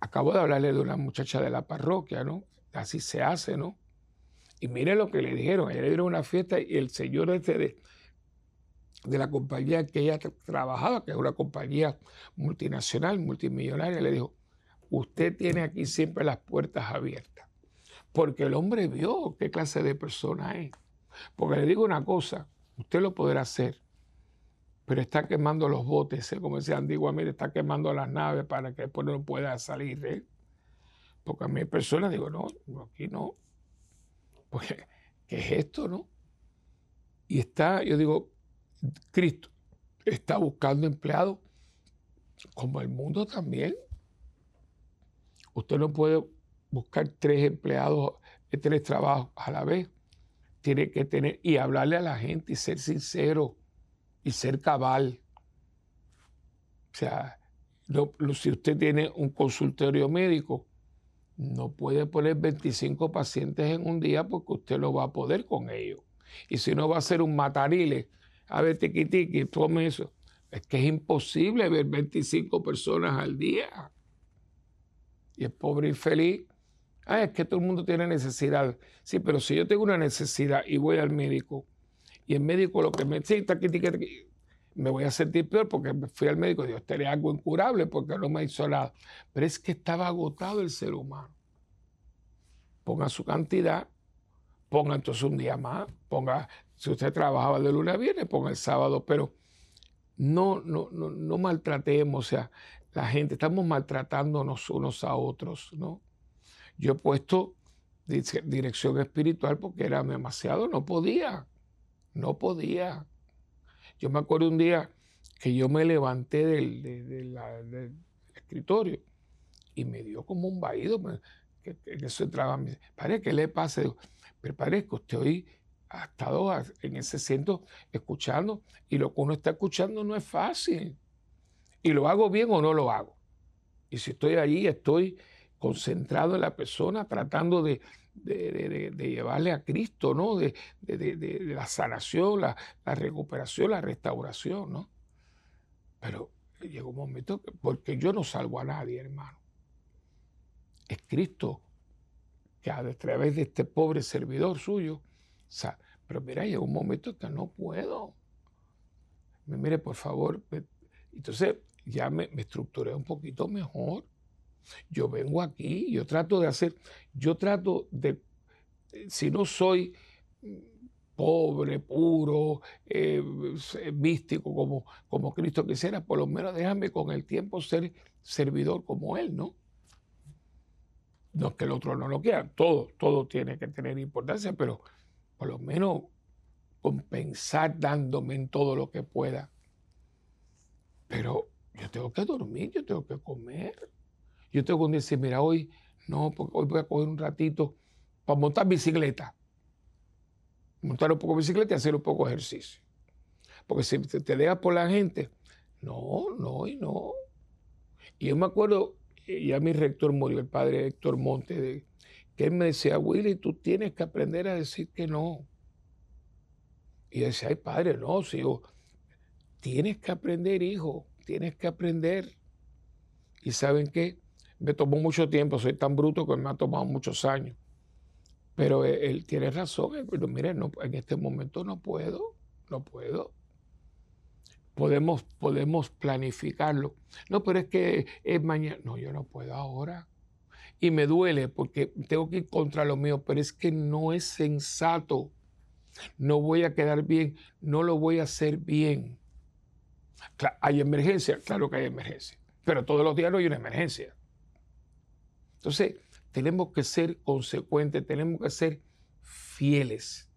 Acabo de hablarle de una muchacha de la parroquia, ¿no? Así se hace, ¿no? Y mire lo que le dijeron. Ella le dieron una fiesta y el señor este de, de la compañía que ella trabajaba, que es una compañía multinacional, multimillonaria, le dijo, usted tiene aquí siempre las puertas abiertas. Porque el hombre vio qué clase de persona es. Porque le digo una cosa, usted lo podrá hacer, pero está quemando los botes, ¿eh? como decía antiguamente, está quemando las naves para que después no pueda salir. ¿eh? Porque a mí hay personas, digo, no, aquí no. Pues, ¿qué es esto, no? Y está, yo digo, Cristo está buscando empleados como el mundo también. Usted no puede buscar tres empleados, tres trabajos a la vez. Tiene que tener y hablarle a la gente y ser sincero y ser cabal. O sea, si usted tiene un consultorio médico, no puede poner 25 pacientes en un día porque usted no va a poder con ellos. Y si no va a ser un matarile, a ver, tiqui tome eso. Es que es imposible ver 25 personas al día. Y el pobre infeliz, ah, es que todo el mundo tiene necesidad. Sí, pero si yo tengo una necesidad y voy al médico, y el médico lo que me dice, me voy a sentir peor porque fui al médico y dijo, este algo incurable porque no me hizo nada. Pero es que estaba agotado el ser humano. Ponga su cantidad, ponga entonces un día más, ponga, si usted trabajaba de lunes a viernes, ponga el sábado, pero no, no, no, no maltratemos, o sea, la gente, estamos maltratándonos unos a otros, ¿no? Yo he puesto dirección espiritual porque era demasiado, no podía. No podía. Yo me acuerdo un día que yo me levanté del, escritorio y me dio como un vaído, que, eso entraba. Me ¿qué le pasa? pero padre, que usted hoy ha estado en ese centro escuchando y lo que uno está escuchando no es fácil. Y lo hago bien o no lo hago. Y si estoy allí, estoy concentrado en la persona, tratando de, de, llevarle a Cristo, ¿no? De, la sanación, la, recuperación, la restauración, ¿no? Pero llegó un momento, porque yo no salvo a nadie, hermano. Es Cristo que a través de este pobre servidor suyo, pero mira, llegó un momento que no puedo. Mire, por favor. Entonces ya me, me estructuré un poquito mejor. Yo vengo aquí, yo trato de hacer, yo trato de, si no soy pobre, puro, eh, místico como, como Cristo quisiera, por lo menos déjame con el tiempo ser servidor como Él, ¿no? No es que el otro no lo quiera, todo, todo tiene que tener importancia, pero por lo menos compensar dándome en todo lo que pueda. Pero yo tengo que dormir, yo tengo que comer. Yo tengo que decir, mira, hoy no, porque hoy voy a coger un ratito para montar bicicleta montar un poco de bicicleta y hacer un poco de ejercicio. Porque si te dejas por la gente, no, no y no. Y yo me acuerdo, ya mi rector murió, el padre Héctor Monte, que él me decía, Willy, tú tienes que aprender a decir que no. Y yo decía, ay padre, no, si tienes que aprender, hijo, tienes que aprender. Y saben qué, me tomó mucho tiempo, soy tan bruto que me ha tomado muchos años. Pero él, tiene razón, pero mire, no, en este momento no puedo, no puedo. Podemos, podemos planificarlo. No, pero es que es mañana. No, yo no puedo ahora. Y me duele porque tengo que ir contra lo mío, pero es que no es sensato. No voy a quedar bien, no lo voy a hacer bien. ¿Hay emergencia? Claro que hay emergencia. Pero todos los días no hay una emergencia. Entonces, tenemos que ser consecuentes, tenemos que ser fieles.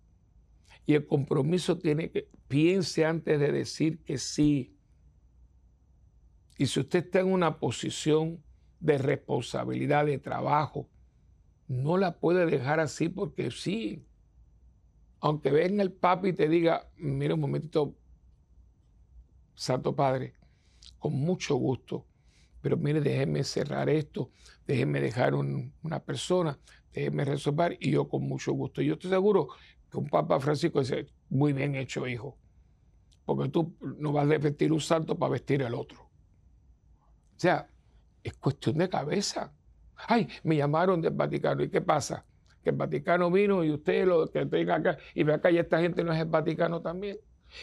Y el compromiso tiene que, piense antes de decir que sí. Y si usted está en una posición de responsabilidad, de trabajo, no la puede dejar así porque sí. Aunque venga el papi y te diga, mira un momentito, Santo Padre, con mucho gusto, pero mire, déjeme cerrar esto, déjeme dejar una persona, déjeme resolver y yo con mucho gusto. Yo estoy seguro que un Papa Francisco dice, muy bien hecho, hijo, porque tú no vas a vestir un santo para vestir al otro. O sea, es cuestión de cabeza. Ay, me llamaron del Vaticano. ¿Y qué pasa? Que el Vaticano vino y usted lo que tenga acá, y ve acá, y esta gente no es el Vaticano también.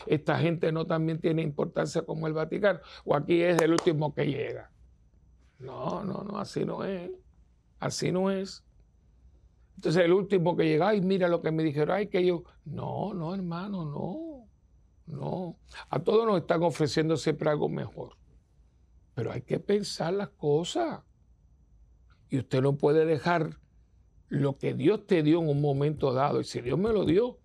Esta gente no también tiene importancia como el Vaticano. O aquí es el último que llega. No, no, no, así no es. Así no es. Entonces el último que llega, ay, mira lo que me dijeron, ay, que yo. No, no, hermano, no. No. A todos nos están ofreciendo siempre algo mejor. Pero hay que pensar las cosas. Y usted no puede dejar lo que Dios te dio en un momento dado. Y si Dios me lo dio,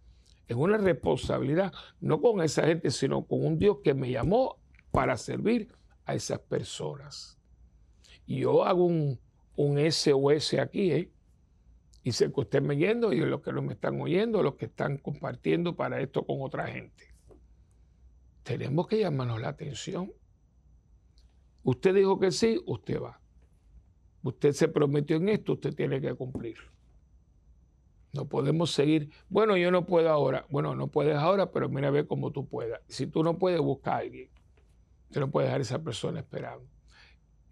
es una responsabilidad, no con esa gente, sino con un Dios que me llamó para servir a esas personas. Y yo hago un, un SOS aquí, ¿eh? Y sé que usted me yendo y los que no me están oyendo, los que están compartiendo para esto con otra gente. Tenemos que llamarnos la atención. Usted dijo que sí, usted va. Usted se prometió en esto, usted tiene que cumplir. No podemos seguir, bueno, yo no puedo ahora. Bueno, no puedes ahora, pero mira a ver cómo tú puedas. Si tú no puedes, busca a alguien. Usted no puede dejar a esa persona esperando.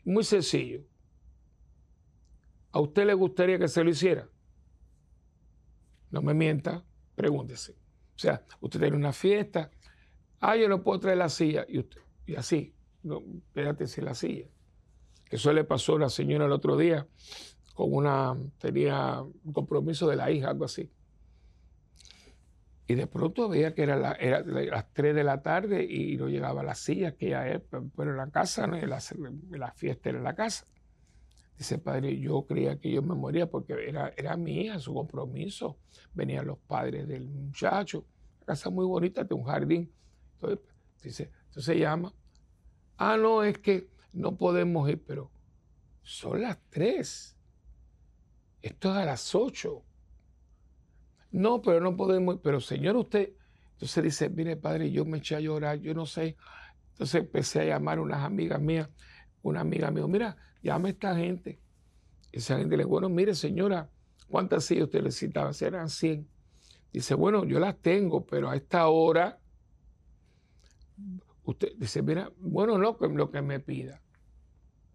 Muy sencillo. ¿A usted le gustaría que se lo hiciera? No me mienta, pregúntese. O sea, usted tiene una fiesta, ah, yo no puedo traer la silla, y, usted, y así, no, espérate la silla. Eso le pasó a una señora el otro día con una, tenía un compromiso de la hija, algo así. Y de pronto veía que era, las 3 de la tarde y no llegaba a la silla que ya es, pero en la casa, ¿no? la, la, fiesta era en la casa. Dice, padre, yo creía que yo me moría porque era, era mi hija, su compromiso. Venían los padres del muchacho. La casa muy bonita, de un jardín. Entonces, dice, entonces llama. Ah, no, es que no podemos ir, pero son las 3. Esto es a las 8. No, pero no podemos. Pero Señor, usted. Entonces dice, mire, padre, yo me eché a llorar, yo no sé. Entonces empecé a llamar a unas amigas mías. Una amiga dijo, mira, llame a esta gente. Esa gente le dijo, bueno, mire, señora, ¿cuántas sillas usted necesitaba? Eran 100. Dice, bueno, yo las tengo, pero a esta hora Usted dice, mira, bueno, no, lo que me pida.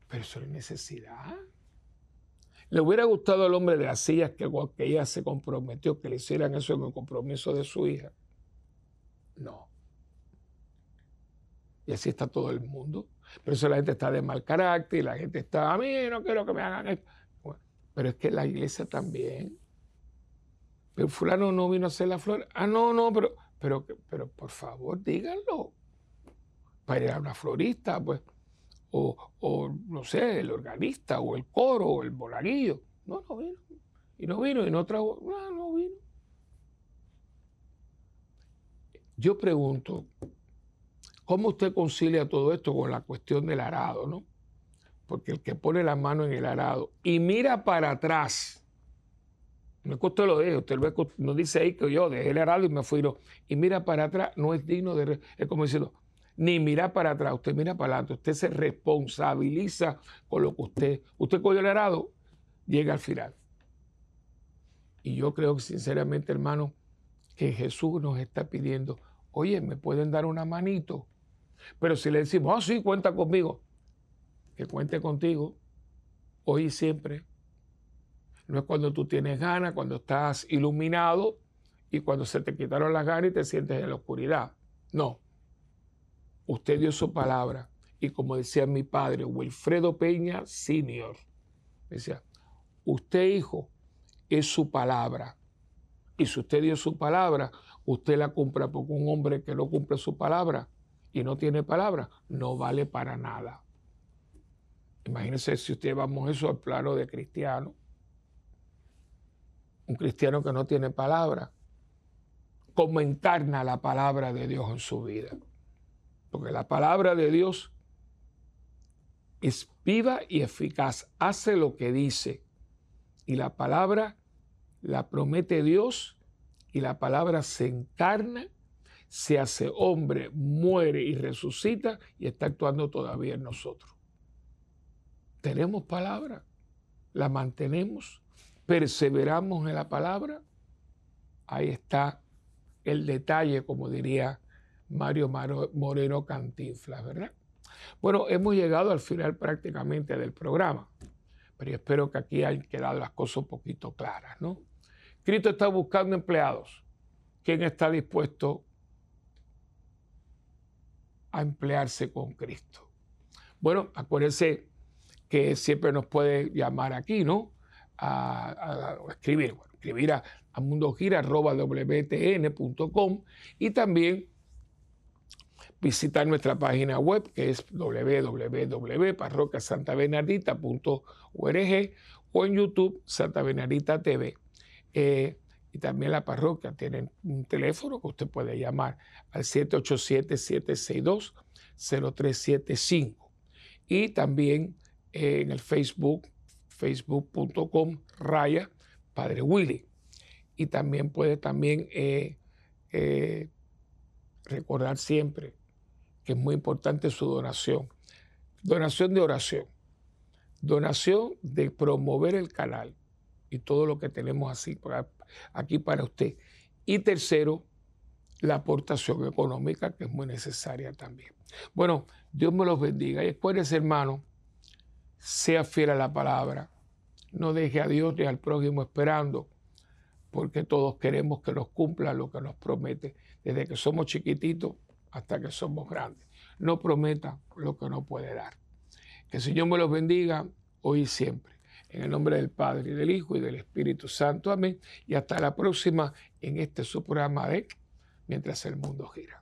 Pero eso es necesidad. ¿Le hubiera gustado al hombre de las sillas que, que ella se comprometió, que le hicieran eso en el compromiso de su hija? No. Y así está todo el mundo. Pero eso la gente está de mal carácter y la gente está, a mí no quiero que me hagan esto. pero es que la iglesia también. Pero fulano no vino a hacer la flor. Ah, no, no, pero, pero, pero por favor, díganlo. Para ir a una florista, pues. O, o, no sé, el organista, o el coro, o el bolaguillo. No, no vino. Y no vino, y no trajo. No, no vino. Yo pregunto, ¿Cómo usted concilia todo esto con la cuestión del arado, no? Porque el que pone la mano en el arado y mira para atrás, no es que usted lo deje, usted no dice ahí que yo dejé el arado y me fui, y mira para atrás, no es digno de, es como diciendo, ni mira para atrás, usted mira para adelante, usted se responsabiliza con lo que usted, usted cogió el arado, llega al final. Y yo creo que sinceramente, hermano, que Jesús nos está pidiendo, oye, ¿me pueden dar una manito? Pero si le decimos, ah, sí, cuenta conmigo, que cuente contigo hoy y siempre. No es cuando tú tienes ganas, cuando estás iluminado y cuando se te quitaron las ganas y te sientes en la oscuridad. No. Usted dio su palabra. Y como decía mi padre, Wilfredo Peña Senior, decía, usted hijo es su palabra. Y si usted dio su palabra, usted la cumpla porque un hombre que no cumple su palabra y no tiene palabra, no vale para nada. Imagínense si usted vamos eso al plano de cristiano. Un cristiano que no tiene palabra. ¿Cómo encarna la palabra de Dios en su vida? Porque la palabra de Dios es viva y eficaz. Hace lo que dice. Y la palabra la promete Dios y la palabra se encarna se hace hombre, muere y resucita y está actuando todavía en nosotros. Tenemos palabra, la mantenemos, perseveramos en la palabra. Ahí está el detalle, como diría Mario Moreno Cantinflas, ¿verdad? Bueno, hemos llegado al final prácticamente del programa, pero espero que aquí hayan quedado las cosas un poquito claras, ¿no? Cristo está buscando empleados. ¿Quién está dispuesto a emplearse con Cristo. Bueno, acuérdense que siempre nos puede llamar aquí, ¿no? A, escribir, bueno, escribir a, a y también visitar nuestra página web que es www.parroquiasantabernardita.org o en YouTube Santa Bernardita TV. Eh, y también la parroquia tiene un teléfono que usted puede llamar al 787-762-0375. Y también eh, en el Facebook, facebook.com raya Padre Willy. Y también puede también eh, recordar siempre que es muy importante su donación. Donación de oración. Donación de promover el canal y todo lo que tenemos así aquí para usted. Y tercero, la aportación económica, que es muy necesaria también. Bueno, Dios me los bendiga. Y después, hermano, sea fiel a la palabra. No deje a Dios ni al prójimo esperando, porque todos queremos que nos cumpla lo que nos promete, desde que somos chiquititos hasta que somos grandes. No prometa lo que no puede dar. Que el Señor me los bendiga hoy y siempre. En el nombre del Padre, y del Hijo y del Espíritu Santo. Amén. Y hasta la próxima en este su programa de Mientras el mundo gira.